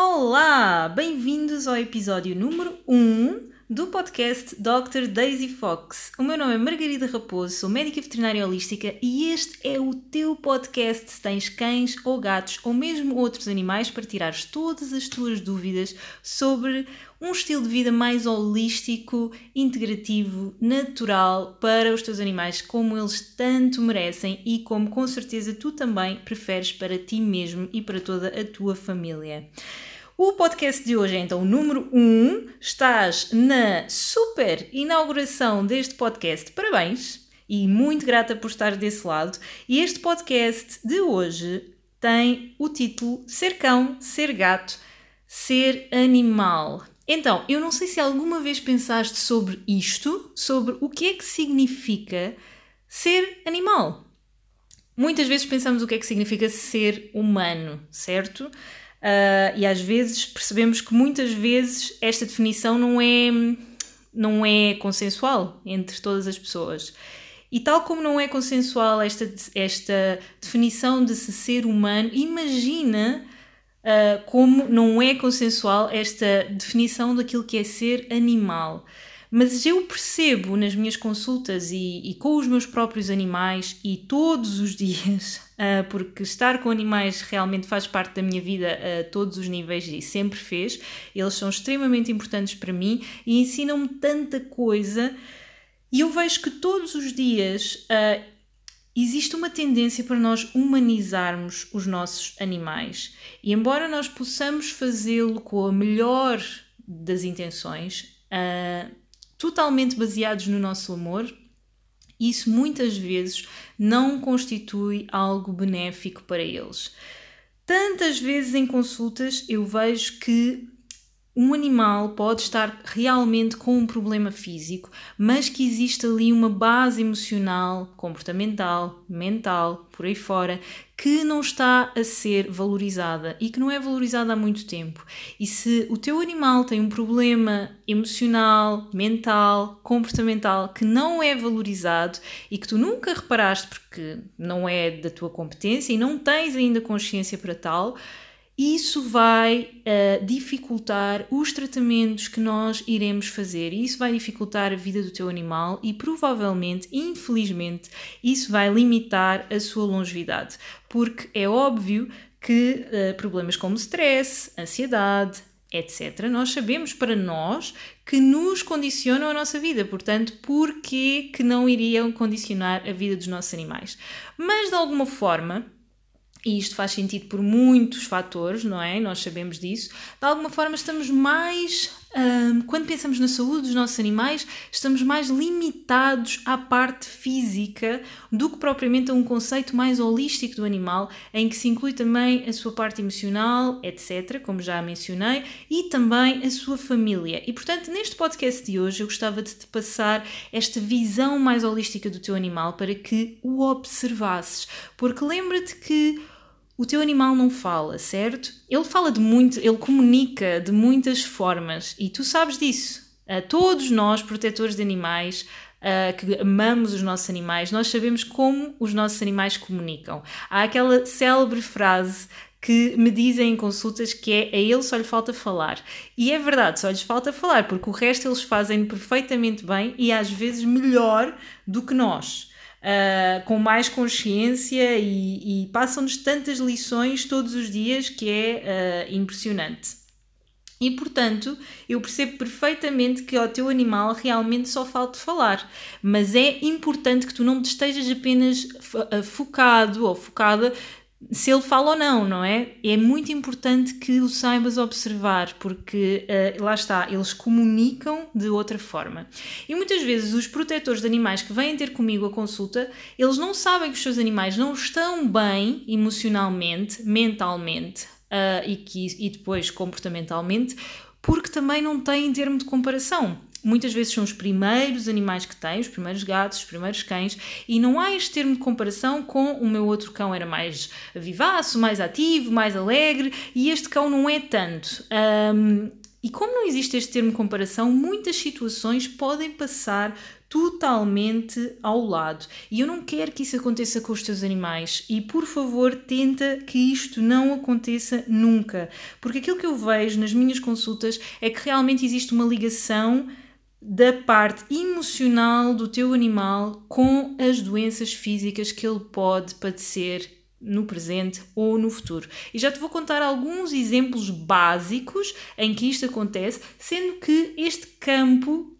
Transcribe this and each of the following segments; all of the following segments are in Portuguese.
Olá! Bem-vindos ao episódio número 1 do podcast Dr. Daisy Fox. O meu nome é Margarida Raposo, sou médica veterinária holística e este é o teu podcast se tens cães ou gatos ou mesmo outros animais para tirares todas as tuas dúvidas sobre um estilo de vida mais holístico, integrativo, natural para os teus animais, como eles tanto merecem e como com certeza tu também preferes para ti mesmo e para toda a tua família. O podcast de hoje é então o número 1. Um. Estás na super inauguração deste podcast. Parabéns! E muito grata por estar desse lado. E este podcast de hoje tem o título Ser cão, ser gato, ser animal. Então, eu não sei se alguma vez pensaste sobre isto, sobre o que é que significa ser animal. Muitas vezes pensamos o que é que significa ser humano, certo? Uh, e às vezes percebemos que muitas vezes esta definição não é, não é consensual entre todas as pessoas. E tal como não é consensual esta, esta definição de se ser humano, imagina uh, como não é consensual esta definição daquilo que é ser animal. Mas eu percebo nas minhas consultas e, e com os meus próprios animais e todos os dias, uh, porque estar com animais realmente faz parte da minha vida a todos os níveis e sempre fez. Eles são extremamente importantes para mim e ensinam-me tanta coisa. E eu vejo que todos os dias uh, existe uma tendência para nós humanizarmos os nossos animais. E embora nós possamos fazê-lo com a melhor das intenções, uh, totalmente baseados no nosso amor, isso muitas vezes não constitui algo benéfico para eles. Tantas vezes em consultas eu vejo que um animal pode estar realmente com um problema físico, mas que existe ali uma base emocional, comportamental, mental, por aí fora, que não está a ser valorizada e que não é valorizada há muito tempo. E se o teu animal tem um problema emocional, mental, comportamental que não é valorizado e que tu nunca reparaste porque não é da tua competência e não tens ainda consciência para tal, isso vai uh, dificultar os tratamentos que nós iremos fazer. Isso vai dificultar a vida do teu animal e provavelmente, infelizmente, isso vai limitar a sua longevidade. Porque é óbvio que uh, problemas como stress, ansiedade, etc., nós sabemos para nós que nos condicionam a nossa vida. Portanto, por que não iriam condicionar a vida dos nossos animais? Mas de alguma forma e isto faz sentido por muitos fatores, não é? Nós sabemos disso. De alguma forma, estamos mais. Hum, quando pensamos na saúde dos nossos animais, estamos mais limitados à parte física do que propriamente a um conceito mais holístico do animal, em que se inclui também a sua parte emocional, etc., como já mencionei, e também a sua família. E portanto, neste podcast de hoje, eu gostava de te passar esta visão mais holística do teu animal para que o observasses. Porque lembra-te que o teu animal não fala, certo? Ele fala de muito, ele comunica de muitas formas e tu sabes disso. Uh, todos nós, protetores de animais, uh, que amamos os nossos animais, nós sabemos como os nossos animais comunicam. Há aquela célebre frase que me dizem em consultas que é a ele só lhe falta falar. E é verdade, só lhes falta falar, porque o resto eles fazem perfeitamente bem e às vezes melhor do que nós uh, com mais consciência e, e passam-nos tantas lições todos os dias que é uh, impressionante. E portanto, eu percebo perfeitamente que ao teu animal realmente só falta falar, mas é importante que tu não te estejas apenas focado ou focada se ele fala ou não, não é? É muito importante que o saibas observar, porque uh, lá está, eles comunicam de outra forma. E muitas vezes os protetores de animais que vêm ter comigo a consulta, eles não sabem que os seus animais não estão bem emocionalmente, mentalmente uh, e, que, e depois comportamentalmente, porque também não têm termo de comparação muitas vezes são os primeiros animais que têm, os primeiros gatos, os primeiros cães, e não há este termo de comparação com o meu outro cão era mais vivaço, mais ativo, mais alegre, e este cão não é tanto. Um, e como não existe este termo de comparação, muitas situações podem passar totalmente ao lado. E eu não quero que isso aconteça com os teus animais. E por favor, tenta que isto não aconteça nunca. Porque aquilo que eu vejo nas minhas consultas é que realmente existe uma ligação da parte emocional do teu animal com as doenças físicas que ele pode padecer no presente ou no futuro. E já te vou contar alguns exemplos básicos em que isto acontece, sendo que este campo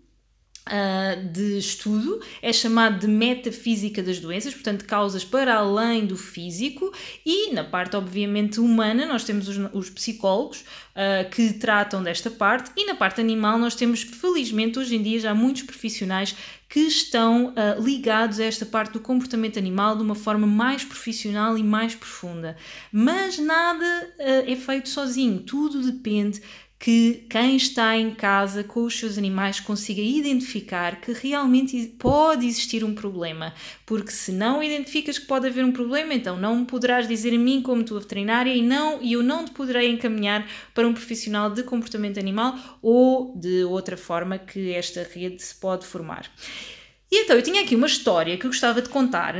uh, de estudo é chamado de metafísica das doenças, portanto, causas para além do físico, e na parte, obviamente, humana, nós temos os, os psicólogos uh, que tratam desta parte, e na parte animal, nós temos, felizmente, hoje em dia, já muitos profissionais que estão uh, ligados a esta parte do comportamento animal de uma forma mais profissional e mais profunda. Mas nada é feito sozinho, tudo depende que quem está em casa com os seus animais consiga identificar que realmente pode existir um problema, porque se não identificas que pode haver um problema, então não poderás dizer a mim como tua veterinária e não e eu não te poderei encaminhar para um profissional de comportamento animal ou de outra forma que esta rede se pode formar. E então eu tinha aqui uma história que eu gostava de contar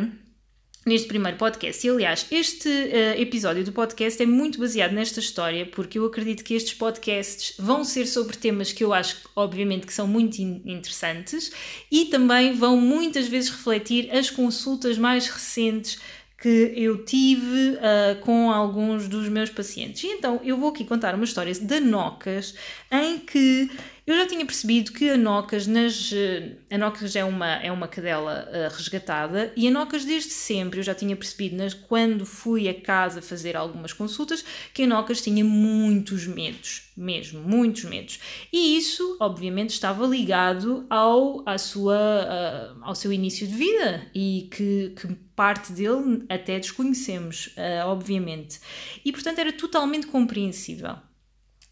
neste primeiro podcast. E aliás, este uh, episódio do podcast é muito baseado nesta história, porque eu acredito que estes podcasts vão ser sobre temas que eu acho, obviamente, que são muito in interessantes e também vão muitas vezes refletir as consultas mais recentes que eu tive uh, com alguns dos meus pacientes. E então eu vou aqui contar uma história de Nocas em que eu já tinha percebido que a Nocas, nas, eh, a Nocas é uma, é uma cadela uh, resgatada e a Nocas desde sempre, eu já tinha percebido nas, quando fui a casa fazer algumas consultas, que a Nocas tinha muitos medos, mesmo, muitos medos. E isso, obviamente, estava ligado ao, à sua, uh, ao seu início de vida e que, que parte dele até desconhecemos, uh, obviamente. E, portanto, era totalmente compreensível.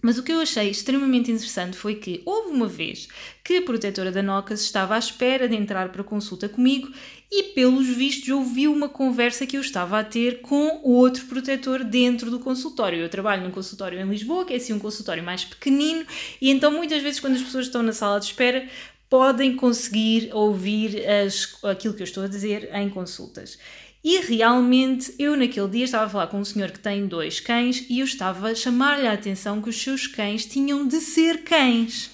Mas o que eu achei extremamente interessante foi que houve uma vez que a protetora da Nocas estava à espera de entrar para consulta comigo e, pelos vistos, ouviu uma conversa que eu estava a ter com outro protetor dentro do consultório. Eu trabalho num consultório em Lisboa, que é assim um consultório mais pequenino, e então muitas vezes, quando as pessoas estão na sala de espera, podem conseguir ouvir as, aquilo que eu estou a dizer em consultas. E realmente eu naquele dia estava a falar com um senhor que tem dois cães e eu estava a chamar-lhe a atenção que os seus cães tinham de ser cães.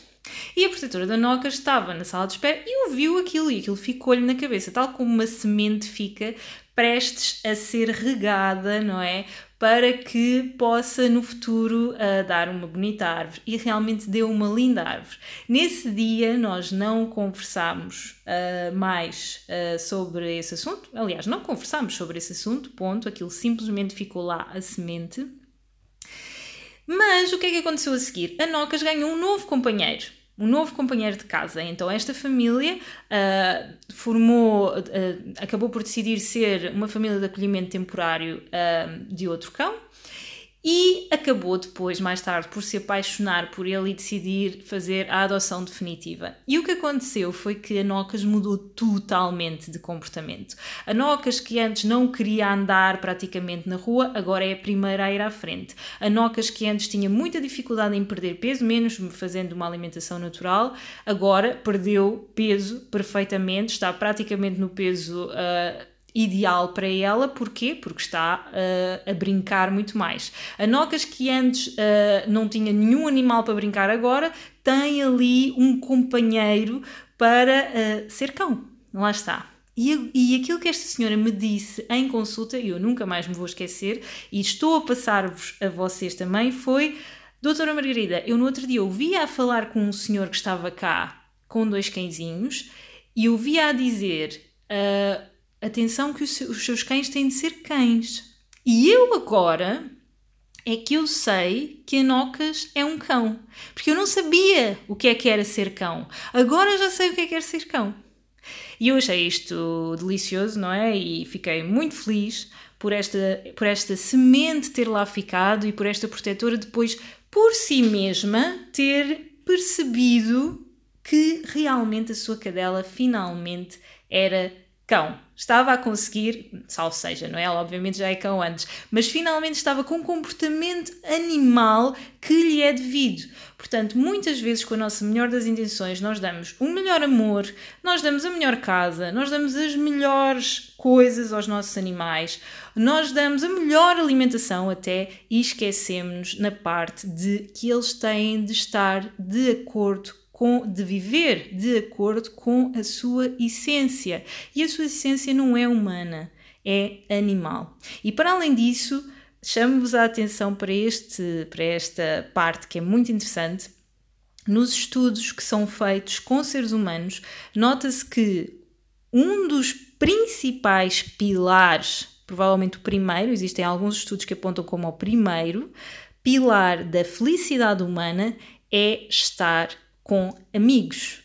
E a protetora da Noca estava na sala de espera e ouviu aquilo e aquilo ficou-lhe na cabeça, tal como uma semente fica prestes a ser regada, não é? Para que possa no futuro uh, dar uma bonita árvore. E realmente deu uma linda árvore. Nesse dia nós não conversámos uh, mais uh, sobre esse assunto. Aliás, não conversámos sobre esse assunto, ponto. Aquilo simplesmente ficou lá a semente. Mas o que é que aconteceu a seguir? A Nocas ganhou um novo companheiro um novo companheiro de casa. Então, esta família uh, formou, uh, acabou por decidir ser uma família de acolhimento temporário uh, de outro cão e acabou depois, mais tarde, por se apaixonar por ele e decidir fazer a adoção definitiva. E o que aconteceu foi que a Nocas mudou totalmente de comportamento. A Nocas, que antes não queria andar praticamente na rua, agora é a primeira a ir à frente. A Nocas, que antes tinha muita dificuldade em perder peso, menos fazendo uma alimentação natural, agora perdeu peso perfeitamente, está praticamente no peso. Uh, ideal para ela, porquê? Porque está uh, a brincar muito mais. A Nocas, que antes uh, não tinha nenhum animal para brincar, agora tem ali um companheiro para uh, ser cão. Lá está. E, e aquilo que esta senhora me disse em consulta, e eu nunca mais me vou esquecer, e estou a passar-vos a vocês também, foi: Doutora Margarida, eu no outro dia ouvia a falar com um senhor que estava cá com dois cãezinhos e ouvia a dizer. Uh, atenção que os seus cães têm de ser cães. E eu agora é que eu sei que a Nocas é um cão. Porque eu não sabia o que é que era ser cão. Agora já sei o que é que era ser cão. E eu achei isto delicioso, não é? E fiquei muito feliz por esta, por esta semente ter lá ficado e por esta protetora depois, por si mesma, ter percebido que realmente a sua cadela finalmente era cão. Estava a conseguir, salvo seja, não é? Ela obviamente já é cão antes, mas finalmente estava com um comportamento animal que lhe é devido. Portanto, muitas vezes, com a nossa melhor das intenções, nós damos o melhor amor, nós damos a melhor casa, nós damos as melhores coisas aos nossos animais, nós damos a melhor alimentação até e esquecemos na parte de que eles têm de estar de acordo com, de viver de acordo com a sua essência. E a sua essência não é humana, é animal. E para além disso, chamo-vos a atenção para, este, para esta parte que é muito interessante. Nos estudos que são feitos com seres humanos, nota-se que um dos principais pilares, provavelmente o primeiro, existem alguns estudos que apontam como o primeiro, pilar da felicidade humana é estar com amigos.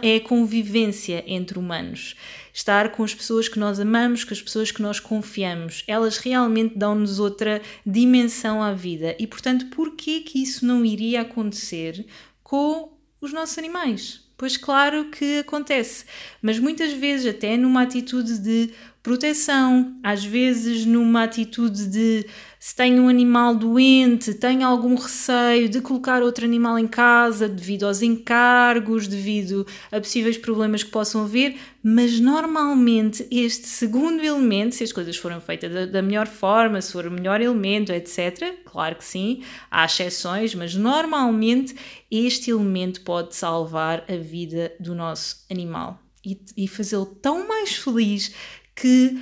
É a convivência entre humanos. Estar com as pessoas que nós amamos, com as pessoas que nós confiamos. Elas realmente dão-nos outra dimensão à vida. E, portanto, por que que isso não iria acontecer com os nossos animais? Pois claro que acontece, mas muitas vezes até numa atitude de proteção, às vezes numa atitude de se tem um animal doente, tem algum receio de colocar outro animal em casa devido aos encargos, devido a possíveis problemas que possam haver, mas normalmente este segundo elemento, se as coisas forem feitas da, da melhor forma, se for o melhor elemento, etc., claro que sim, há exceções, mas normalmente este elemento pode salvar a vida do nosso animal e, e fazê-lo tão mais feliz que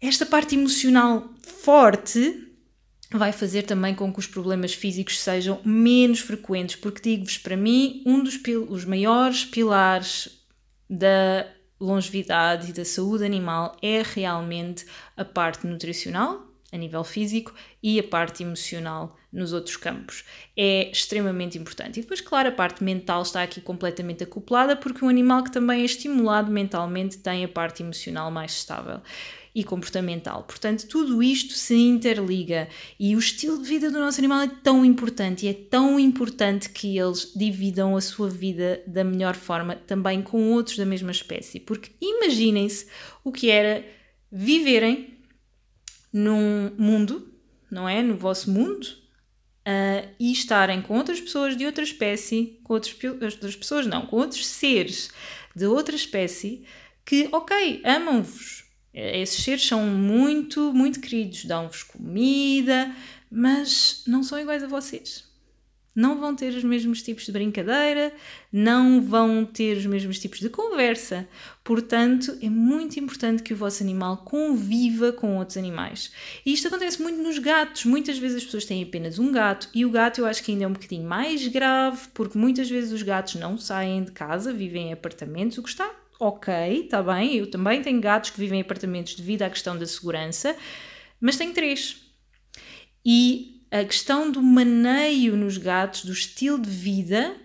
esta parte emocional forte vai fazer também com que os problemas físicos sejam menos frequentes, porque digo-vos, para mim, um dos os maiores pilares da longevidade e da saúde animal é realmente a parte nutricional, a nível físico, e a parte emocional nos outros campos. É extremamente importante. E depois, claro, a parte mental está aqui completamente acoplada, porque um animal que também é estimulado mentalmente tem a parte emocional mais estável e comportamental. Portanto, tudo isto se interliga e o estilo de vida do nosso animal é tão importante e é tão importante que eles dividam a sua vida da melhor forma também com outros da mesma espécie. Porque imaginem-se o que era viverem num mundo, não é? No vosso mundo, uh, e estarem com outras pessoas de outra espécie, com outras, outras pessoas, não, com outros seres de outra espécie que, ok, amam-vos, esses seres são muito, muito queridos, dão-vos comida, mas não são iguais a vocês. Não vão ter os mesmos tipos de brincadeira, não vão ter os mesmos tipos de conversa. Portanto, é muito importante que o vosso animal conviva com outros animais. E isto acontece muito nos gatos. Muitas vezes as pessoas têm apenas um gato, e o gato eu acho que ainda é um bocadinho mais grave, porque muitas vezes os gatos não saem de casa, vivem em apartamentos, o que está ok, está bem, eu também tenho gatos que vivem em apartamentos devido à questão da segurança, mas tenho três. E a questão do maneio nos gatos, do estilo de vida,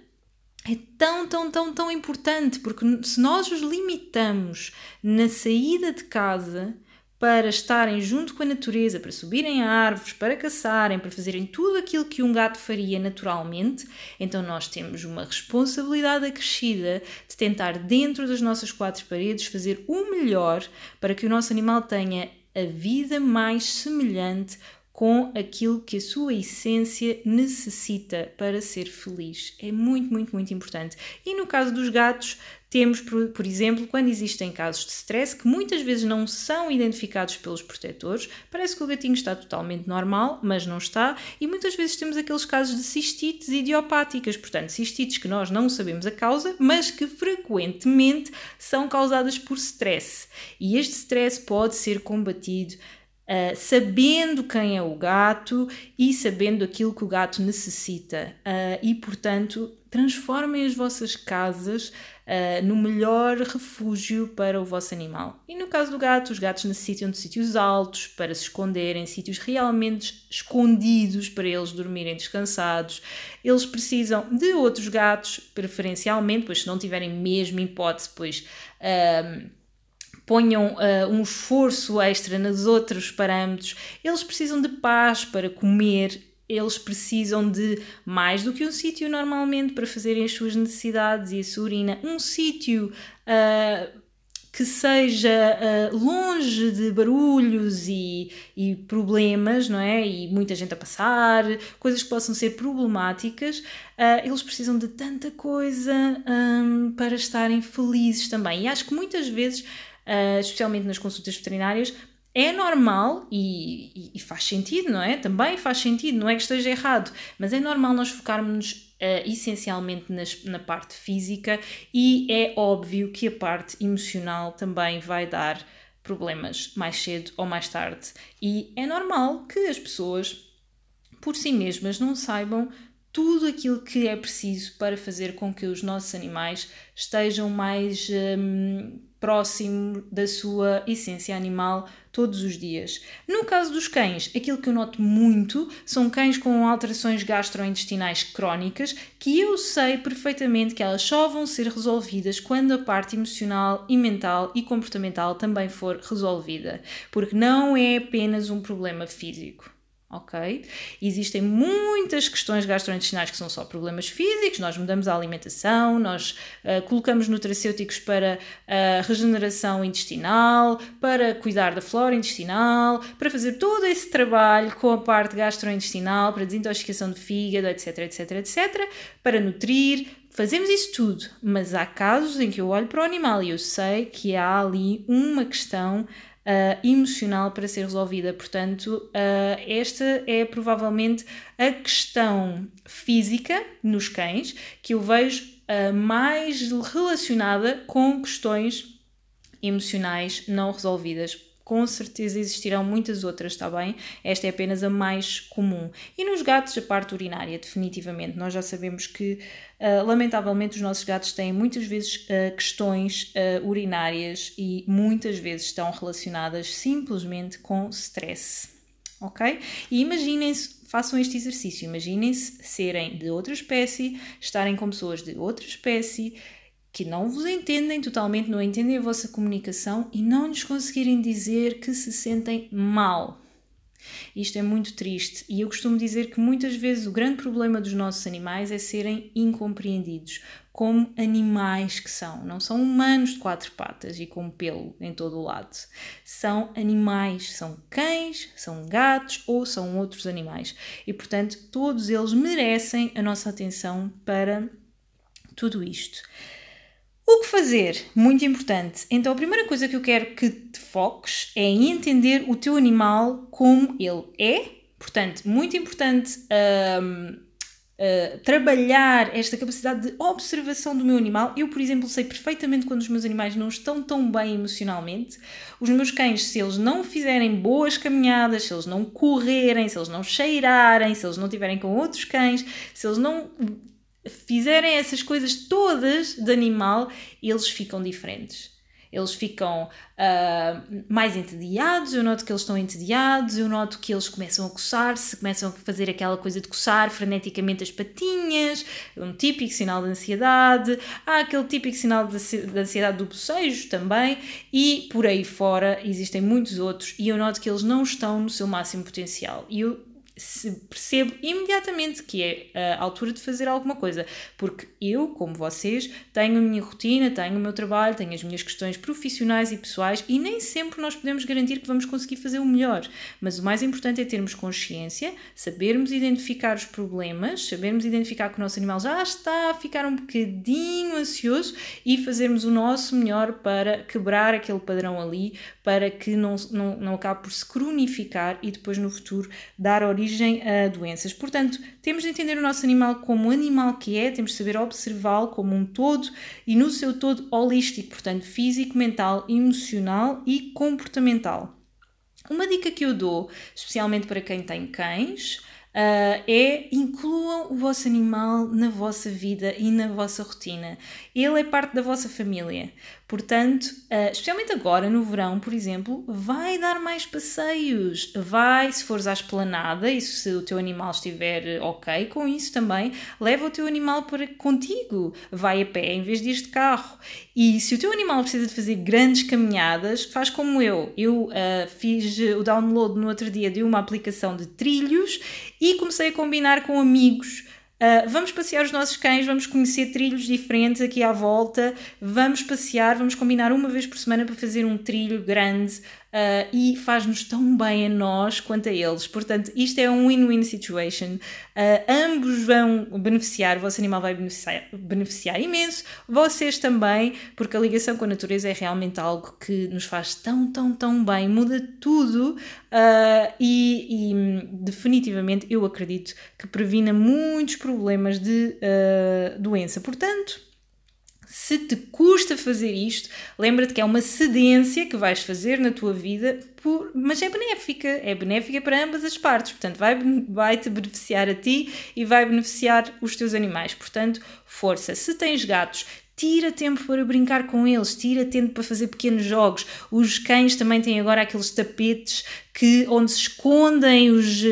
é tão, tão, tão, tão importante, porque se nós os limitamos na saída de casa, para estarem junto com a natureza, para subirem a árvores, para caçarem, para fazerem tudo aquilo que um gato faria naturalmente, então nós temos uma responsabilidade acrescida de tentar, dentro das nossas quatro paredes, fazer o melhor para que o nosso animal tenha a vida mais semelhante com aquilo que a sua essência necessita para ser feliz. É muito, muito, muito importante. E no caso dos gatos, temos, por, por, exemplo, quando existem casos de stress que muitas vezes não são identificados pelos protetores, parece que o gatinho está totalmente normal, mas não está, e muitas vezes temos aqueles casos de cistites idiopáticas, portanto, cistites que nós não sabemos a causa, mas que frequentemente são causadas por stress. E este stress pode ser combatido Uh, sabendo quem é o gato e sabendo aquilo que o gato necessita. Uh, e, portanto, transformem as vossas casas uh, no melhor refúgio para o vosso animal. E no caso do gato, os gatos necessitam de sítios altos para se esconderem, sítios realmente escondidos para eles dormirem descansados. Eles precisam de outros gatos, preferencialmente, pois se não tiverem mesmo hipótese, pois ponham uh, um esforço extra nos outros parâmetros, eles precisam de paz para comer, eles precisam de mais do que um sítio normalmente para fazerem as suas necessidades e a sua urina. Um sítio uh, que seja uh, longe de barulhos e, e problemas, não é? E muita gente a passar, coisas que possam ser problemáticas, uh, eles precisam de tanta coisa um, para estarem felizes também. E acho que muitas vezes, uh, especialmente nas consultas veterinárias, é normal e, e, faz sentido, não é? Também faz sentido, não é que esteja errado, mas é normal nós focarmos uh, essencialmente nas, na parte física e é óbvio que a parte emocional também vai dar problemas mais cedo ou mais tarde. E é normal que as pessoas, por si mesmas, não saibam tudo aquilo que é preciso para fazer com que os nossos animais estejam mais um, próximo da sua essência animal todos os dias. No caso dos cães, aquilo que eu noto muito são cães com alterações gastrointestinais crónicas que eu sei perfeitamente que elas só vão ser resolvidas quando a parte emocional e mental e comportamental também for resolvida, porque não é apenas um problema físico ok? Existem muitas questões gastrointestinais que são só problemas físicos, nós mudamos a alimentação, nós uh, colocamos nutracêuticos para a regeneração intestinal, para cuidar da flora intestinal, para fazer todo esse trabalho com a parte gastrointestinal, para desintoxicação do fígado, etc, etc, etc, para nutrir, Fazemos isso tudo, mas há casos em que eu olho para o animal e eu sei que há ali uma questão uh, emocional para ser resolvida. Portanto, uh, esta é provavelmente a questão física nos cães que eu vejo uh, mais relacionada com questões emocionais não resolvidas com certeza existirão muitas outras, está bem? Esta é apenas a mais comum. E nos gatos, a parte urinária, definitivamente. Nós já sabemos que, uh, lamentavelmente, os nossos gatos têm muitas vezes uh, questões uh, urinárias e muitas vezes estão relacionadas simplesmente com stress. Ok? E imaginem-se façam este exercício. Imaginem-se serem de outra espécie, estarem com pessoas de outra espécie, que não vos entendem totalmente, não entendem a vossa comunicação e não lhes conseguirem dizer que se sentem mal. Isto é muito triste e eu costumo dizer que muitas vezes o grande problema dos nossos animais é serem incompreendidos como animais que são. Não são humanos de quatro patas e com pelo em todo o lado. São animais, são cães, são gatos ou são outros animais. E portanto, todos eles merecem a nossa atenção para tudo isto. O que fazer? Muito importante. Então, a primeira coisa que eu quero que te foques é em entender o teu animal como ele é. Portanto, muito importante uh, trabalhar esta capacidade de observação do meu animal. Eu, por exemplo, sei perfeitamente quando os meus animais não estão tão bem emocionalmente. Os meus cães, se eles não fizerem boas caminhadas, se eles não correrem, se eles não cheirarem, se eles não estiverem com outros cães, se eles não fizerem essas coisas todas de animal, eles ficam diferentes. Eles ficam uh, mais entediados, eu noto que eles estão entediados, eu noto que eles começam a coçar-se, começam a fazer aquela coisa de coçar freneticamente as patinhas, um típico sinal de ansiedade, há aquele típico sinal de ansiedade do bocejo também, e por aí fora existem muitos outros, e eu noto que eles não estão no seu máximo potencial. E eu percebo imediatamente que é a altura de fazer alguma coisa, porque eu, como vocês, tenho a minha rotina, tenho o meu trabalho, tenho as minhas questões profissionais e pessoais e nem sempre nós podemos garantir que vamos conseguir fazer o melhor. Mas o mais importante é termos consciência, sabermos identificar os problemas, sabermos identificar que o nosso animal já está a ficar um bocadinho ansioso e fazermos o nosso melhor para quebrar aquele padrão ali, para que não, não, não acabe por se cronificar e depois no futuro dar origem a doenças. Portanto, temos de entender o nosso animal como animal que é, temos de saber observá-lo como um todo e no seu todo holístico, portanto, físico, mental, emocional e comportamental. Uma dica que eu dou, especialmente para quem tem cães, Uh, é incluam o vosso animal na vossa vida e na vossa rotina. Ele é parte da vossa família. Portanto, uh, especialmente agora no verão, por exemplo, vai dar mais passeios. Vai, se fores à esplanada e se o teu animal estiver ok com isso também, leva o teu animal para contigo. Vai a pé em vez de ir de carro. E se o teu animal precisa de fazer grandes caminhadas, faz como eu. Eu uh, fiz o download no outro dia de uma aplicação de trilhos e comecei a combinar com amigos Uh, vamos passear os nossos cães, vamos conhecer trilhos diferentes aqui à volta, vamos passear, vamos combinar uma vez por semana para fazer um trilho grande uh, e faz-nos tão bem a nós quanto a eles. Portanto, isto é um win-win situation. Uh, ambos vão beneficiar, o vosso animal vai beneficiar, beneficiar imenso, vocês também, porque a ligação com a natureza é realmente algo que nos faz tão, tão, tão bem, muda tudo e, e definitivamente eu acredito que previna muitos problemas de uh, doença. Portanto, se te custa fazer isto, lembra-te que é uma cedência que vais fazer na tua vida, por, mas é benéfica, é benéfica para ambas as partes, portanto, vai, vai te beneficiar a ti e vai beneficiar os teus animais. Portanto, força. Se tens gatos, tira tempo para brincar com eles, tira tempo para fazer pequenos jogos. Os cães também têm agora aqueles tapetes que onde se escondem os,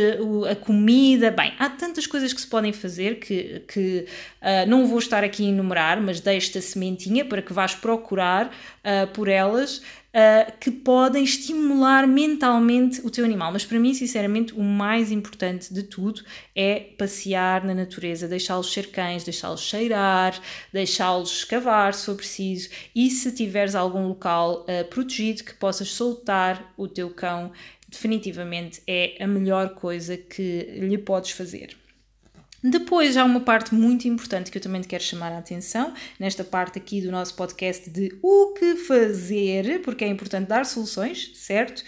a comida. Bem, há tantas coisas que se podem fazer que, que uh, não vou estar aqui a enumerar, mas deixo-te a sementinha para que vás procurar uh, por elas uh, que podem estimular mentalmente o teu animal. Mas para mim, sinceramente, o mais importante de tudo é passear na natureza, deixá-los ser cães, deixá-los cheirar, deixá-los escavar se for preciso e se tiveres algum local uh, protegido que possas soltar o teu cão, definitivamente é a melhor coisa que lhe podes fazer. Depois há uma parte muito importante que eu também te quero chamar a atenção, nesta parte aqui do nosso podcast de o que fazer, porque é importante dar soluções, certo?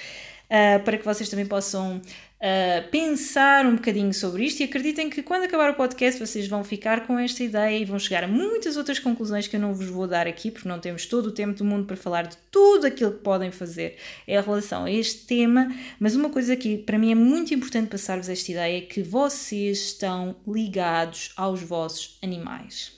Uh, para que vocês também possam uh, pensar um bocadinho sobre isto e acreditem que quando acabar o podcast vocês vão ficar com esta ideia e vão chegar a muitas outras conclusões que eu não vos vou dar aqui, porque não temos todo o tempo do mundo para falar de tudo aquilo que podem fazer em relação a este tema. Mas uma coisa que para mim é muito importante passar-vos esta ideia é que vocês estão ligados aos vossos animais.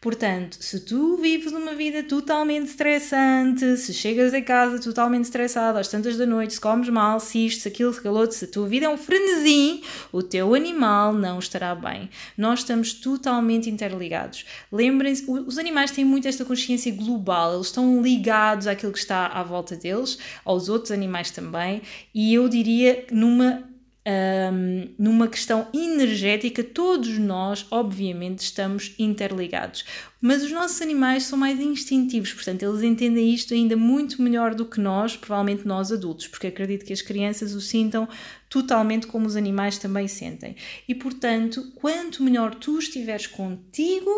Portanto, se tu vives uma vida totalmente estressante, se chegas a casa totalmente estressado às tantas da noite, se comes mal, se isto, se aquilo, se aquilo se a tua vida é um frenesim, o teu animal não estará bem. Nós estamos totalmente interligados. Lembrem-se, os animais têm muito esta consciência global, eles estão ligados àquilo que está à volta deles, aos outros animais também, e eu diria numa um, numa questão energética, todos nós, obviamente, estamos interligados. Mas os nossos animais são mais instintivos, portanto, eles entendem isto ainda muito melhor do que nós, provavelmente nós adultos, porque acredito que as crianças o sintam totalmente como os animais também sentem. E, portanto, quanto melhor tu estiveres contigo,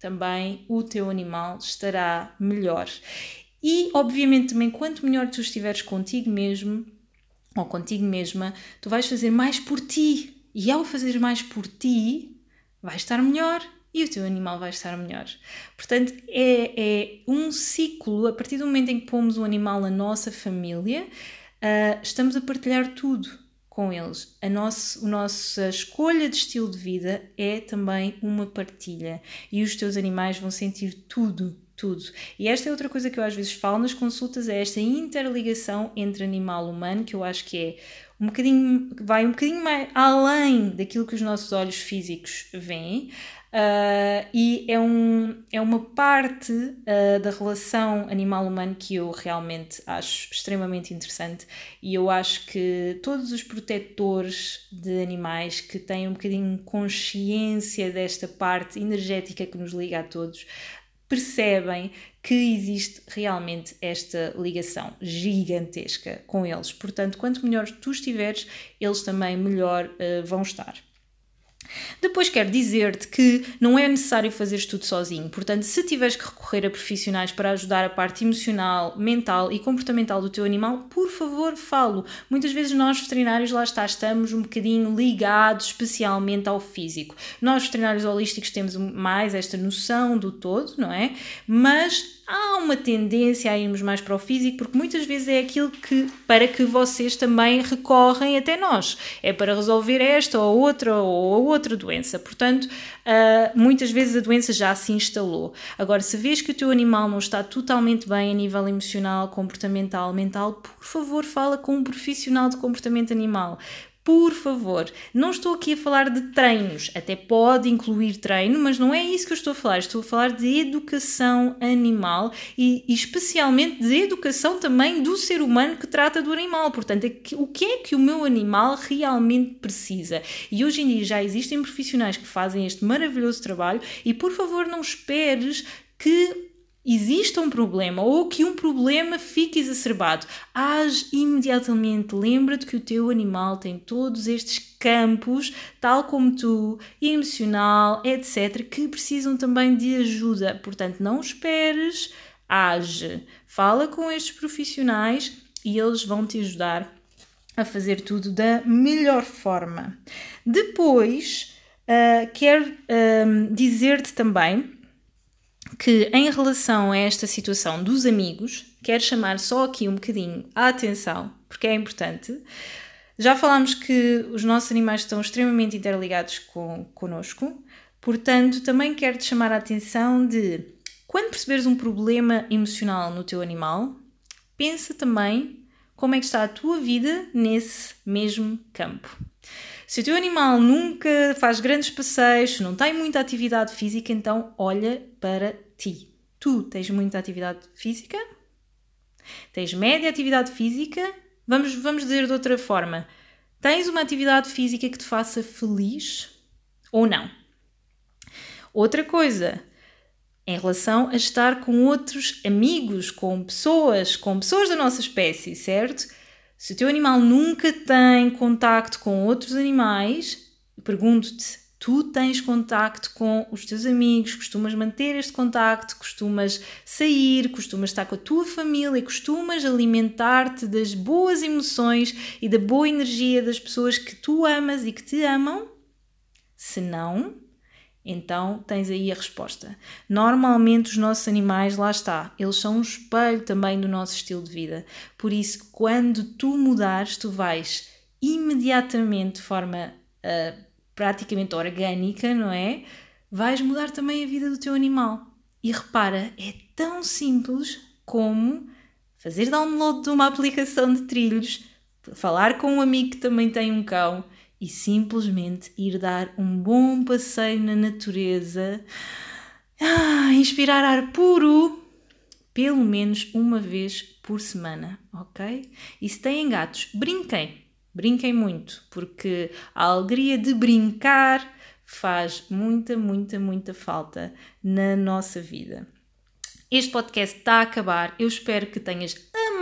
também o teu animal estará melhor. E, obviamente, também quanto melhor tu estiveres contigo mesmo, ou contigo mesma, tu vais fazer mais por ti. E ao fazer mais por ti, vais estar melhor e o teu animal vai estar melhor. Portanto, é, é um ciclo. A partir do momento em que pomos o animal na nossa família, uh, estamos a partilhar tudo com eles. A, nosso, a nossa escolha de estilo de vida é também uma partilha e os teus animais vão sentir tudo tudo. E esta é outra coisa que eu às vezes falo nas consultas, é esta interligação entre animal e humano, que eu acho que é um bocadinho, vai um bocadinho mais além daquilo que os nossos olhos físicos veem. Uh, e é, um, é uma parte uh, da relação animal-humano que eu realmente acho extremamente interessante e eu acho que todos os protetores de animais que têm um bocadinho consciência desta parte energética que nos liga a todos percebem que existe realmente esta ligação gigantesca com eles. Portanto, quanto melhor tu estiveres, eles também melhor uh, vão estar. Depois quero dizer-te que não é necessário fazer tudo sozinho, portanto, se tiveres que recorrer a profissionais para ajudar a parte emocional, mental e comportamental do teu animal, por favor, falo. Muitas vezes nós veterinários lá está, estamos um bocadinho ligados especialmente ao físico. Nós veterinários holísticos temos mais esta noção do todo, não é? Mas há uma tendência a irmos mais para o físico, porque muitas vezes é aquilo que para que vocês também recorrem até nós. É para resolver esta ou outra ou outra doença. Portanto, uh, muitas vezes a doença já se instalou. Agora, se vês que o teu animal não está totalmente bem a nível emocional, comportamental, mental, por favor, fala com um profissional de comportamento animal por favor, não estou aqui a falar de treinos, até pode incluir treino, mas não é isso que eu estou a falar. Estou a falar de educação animal e, e especialmente de educação também do ser humano que trata do animal. Portanto, é o que é que o meu animal realmente precisa? E hoje em dia já existem profissionais que fazem este maravilhoso trabalho e por favor não esperes que exista um problema ou que um problema fique exacerbado, age imediatamente. Lembra-te que o teu animal tem todos estes campos, tal como tu, emocional, etc., que precisam também de ajuda. Portanto, não esperes, age. Fala com estes profissionais e eles vão te ajudar a fazer tudo da melhor forma. Depois, uh, quero uh, dizer-te também que, em relação a esta situação dos amigos, quero chamar só aqui um bocadinho a atenção, porque é importante. Já falámos que os nossos animais estão extremamente interligados com, connosco, portanto, também quero te chamar a atenção de quando perceberes um problema emocional no teu animal, pensa também como é que está a tua vida nesse mesmo campo. Se o teu animal nunca faz grandes passeios, não tem muita atividade física, então olha para ti. Tu tens muita atividade física? Tens média atividade física? Vamos, vamos dizer de outra forma. Tens uma atividade física que te faça feliz ou não? Outra coisa, em relação a estar com outros amigos, com pessoas, com pessoas da nossa espécie, certo? Se o teu animal nunca tem contacto com outros animais, pergunto-te: tu tens contacto com os teus amigos, costumas manter este contacto, costumas sair, costumas estar com a tua família, costumas alimentar-te das boas emoções e da boa energia das pessoas que tu amas e que te amam? Se não, então tens aí a resposta. Normalmente os nossos animais, lá está, eles são um espelho também do nosso estilo de vida. Por isso, quando tu mudares, tu vais imediatamente, de forma uh, praticamente orgânica, não é? Vais mudar também a vida do teu animal. E repara, é tão simples como fazer download de uma aplicação de trilhos, falar com um amigo que também tem um cão e simplesmente ir dar um bom passeio na natureza, ah, inspirar ar puro, pelo menos uma vez por semana, ok? E se têm gatos, brinquem, brinquem muito, porque a alegria de brincar faz muita, muita, muita falta na nossa vida. Este podcast está a acabar. Eu espero que tenhas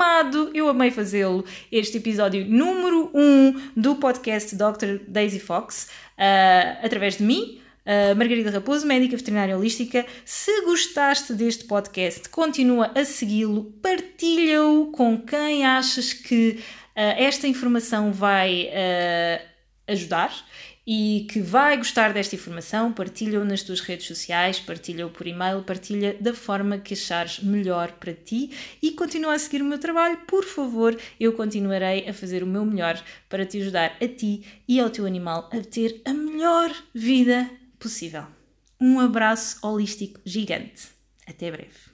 amado, eu amei fazê-lo, este episódio número 1 um do podcast Dr. Daisy Fox, uh, através de mim. Uh, Margarida Raposo, médica veterinária holística. Se gostaste deste podcast, continua a segui-lo, partilha-o com quem achas que uh, esta informação vai ajudar e que vai gostar desta informação, partilha-o nas tuas redes sociais, partilha-o por e-mail, partilha da forma que achares melhor para ti e continua a seguir o meu trabalho, por favor, eu continuarei a fazer o meu melhor para te ajudar a ti e ao teu animal a ter a melhor vida possível. Um abraço holístico gigante. Até breve.